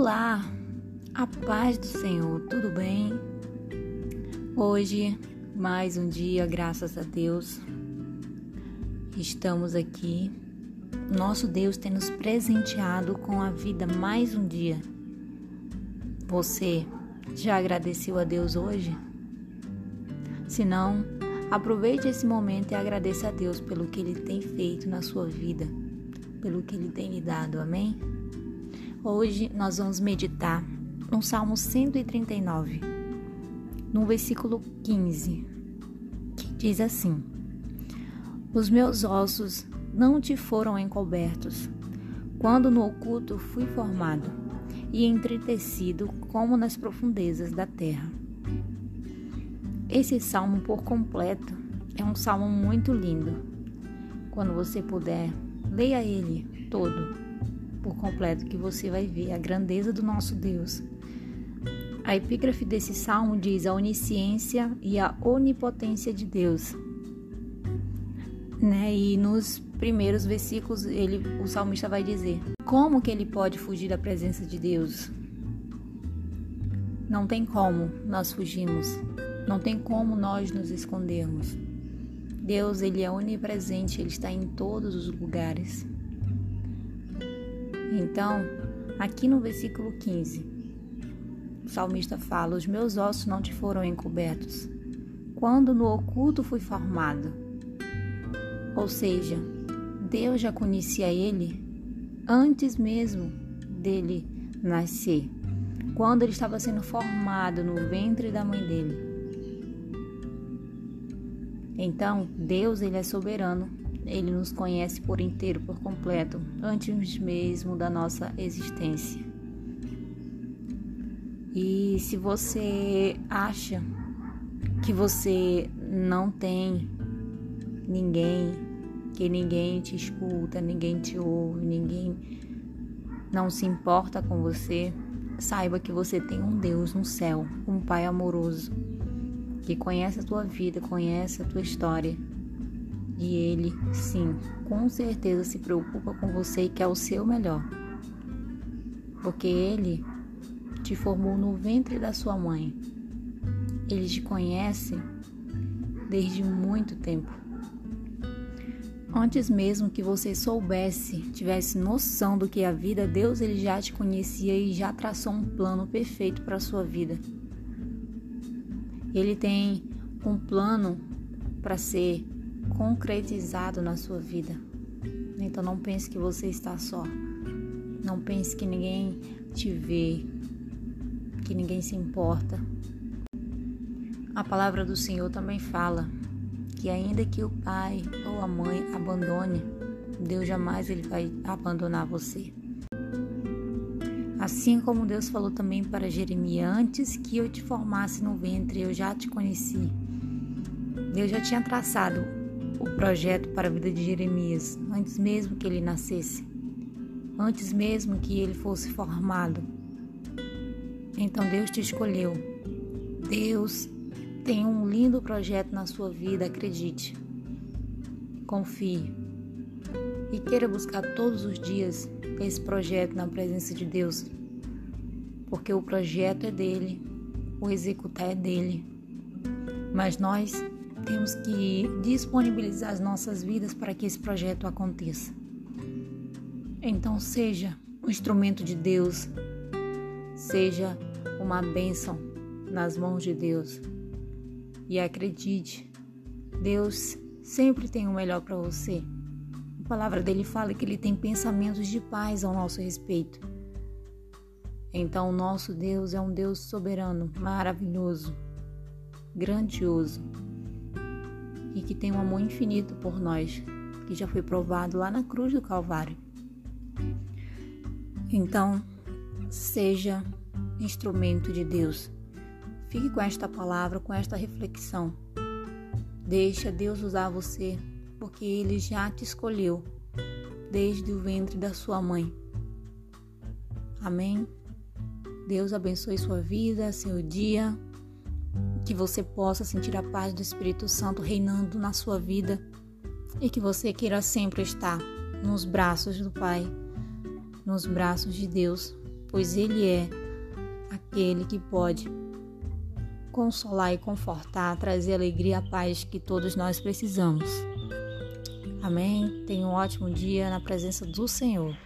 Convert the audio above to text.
Olá, a paz do Senhor, tudo bem? Hoje, mais um dia, graças a Deus, estamos aqui. Nosso Deus tem nos presenteado com a vida mais um dia. Você já agradeceu a Deus hoje? Se não, aproveite esse momento e agradeça a Deus pelo que Ele tem feito na sua vida, pelo que Ele tem lhe dado, amém? Hoje nós vamos meditar no Salmo 139, no versículo 15, que diz assim: Os meus ossos não te foram encobertos, quando no oculto fui formado e entretecido como nas profundezas da terra. Esse salmo por completo é um salmo muito lindo. Quando você puder, leia ele todo por completo que você vai ver a grandeza do nosso Deus. A epígrafe desse salmo diz a onisciência e a onipotência de Deus. Né? E nos primeiros versículos ele, o salmista vai dizer: como que ele pode fugir da presença de Deus? Não tem como nós fugirmos, não tem como nós nos escondermos. Deus, ele é onipresente, ele está em todos os lugares. Então, aqui no versículo 15, o salmista fala: Os meus ossos não te foram encobertos, quando no oculto fui formado. Ou seja, Deus já conhecia ele antes mesmo dele nascer, quando ele estava sendo formado no ventre da mãe dele. Então, Deus ele é soberano ele nos conhece por inteiro, por completo, antes mesmo da nossa existência. E se você acha que você não tem ninguém, que ninguém te escuta, ninguém te ouve, ninguém não se importa com você, saiba que você tem um Deus no céu, um Pai amoroso, que conhece a tua vida, conhece a tua história e ele, sim, com certeza se preocupa com você e quer o seu melhor. Porque ele te formou no ventre da sua mãe. Ele te conhece desde muito tempo. Antes mesmo que você soubesse, tivesse noção do que é a vida, Deus ele já te conhecia e já traçou um plano perfeito para a sua vida. Ele tem um plano para ser concretizado na sua vida. Então não pense que você está só. Não pense que ninguém te vê, que ninguém se importa. A palavra do Senhor também fala que ainda que o pai ou a mãe abandone, Deus jamais ele vai abandonar você. Assim como Deus falou também para Jeremias, antes que eu te formasse no ventre, eu já te conheci. Deus já tinha traçado o projeto para a vida de Jeremias antes mesmo que ele nascesse, antes mesmo que ele fosse formado. Então Deus te escolheu. Deus tem um lindo projeto na sua vida, acredite. Confie. E queira buscar todos os dias esse projeto na presença de Deus. Porque o projeto é dele, o executar é dele. Mas nós temos que disponibilizar as nossas vidas para que esse projeto aconteça. Então, seja um instrumento de Deus, seja uma bênção nas mãos de Deus. E acredite, Deus sempre tem o melhor para você. A palavra dele fala que ele tem pensamentos de paz ao nosso respeito. Então, o nosso Deus é um Deus soberano, maravilhoso, grandioso e que tem um amor infinito por nós, que já foi provado lá na cruz do Calvário. Então, seja instrumento de Deus. Fique com esta palavra, com esta reflexão. Deixa Deus usar você, porque Ele já te escolheu desde o ventre da sua mãe. Amém? Deus abençoe sua vida, seu dia que você possa sentir a paz do Espírito Santo reinando na sua vida e que você queira sempre estar nos braços do Pai, nos braços de Deus, pois Ele é aquele que pode consolar e confortar, trazer alegria e paz que todos nós precisamos. Amém? Tenha um ótimo dia na presença do Senhor.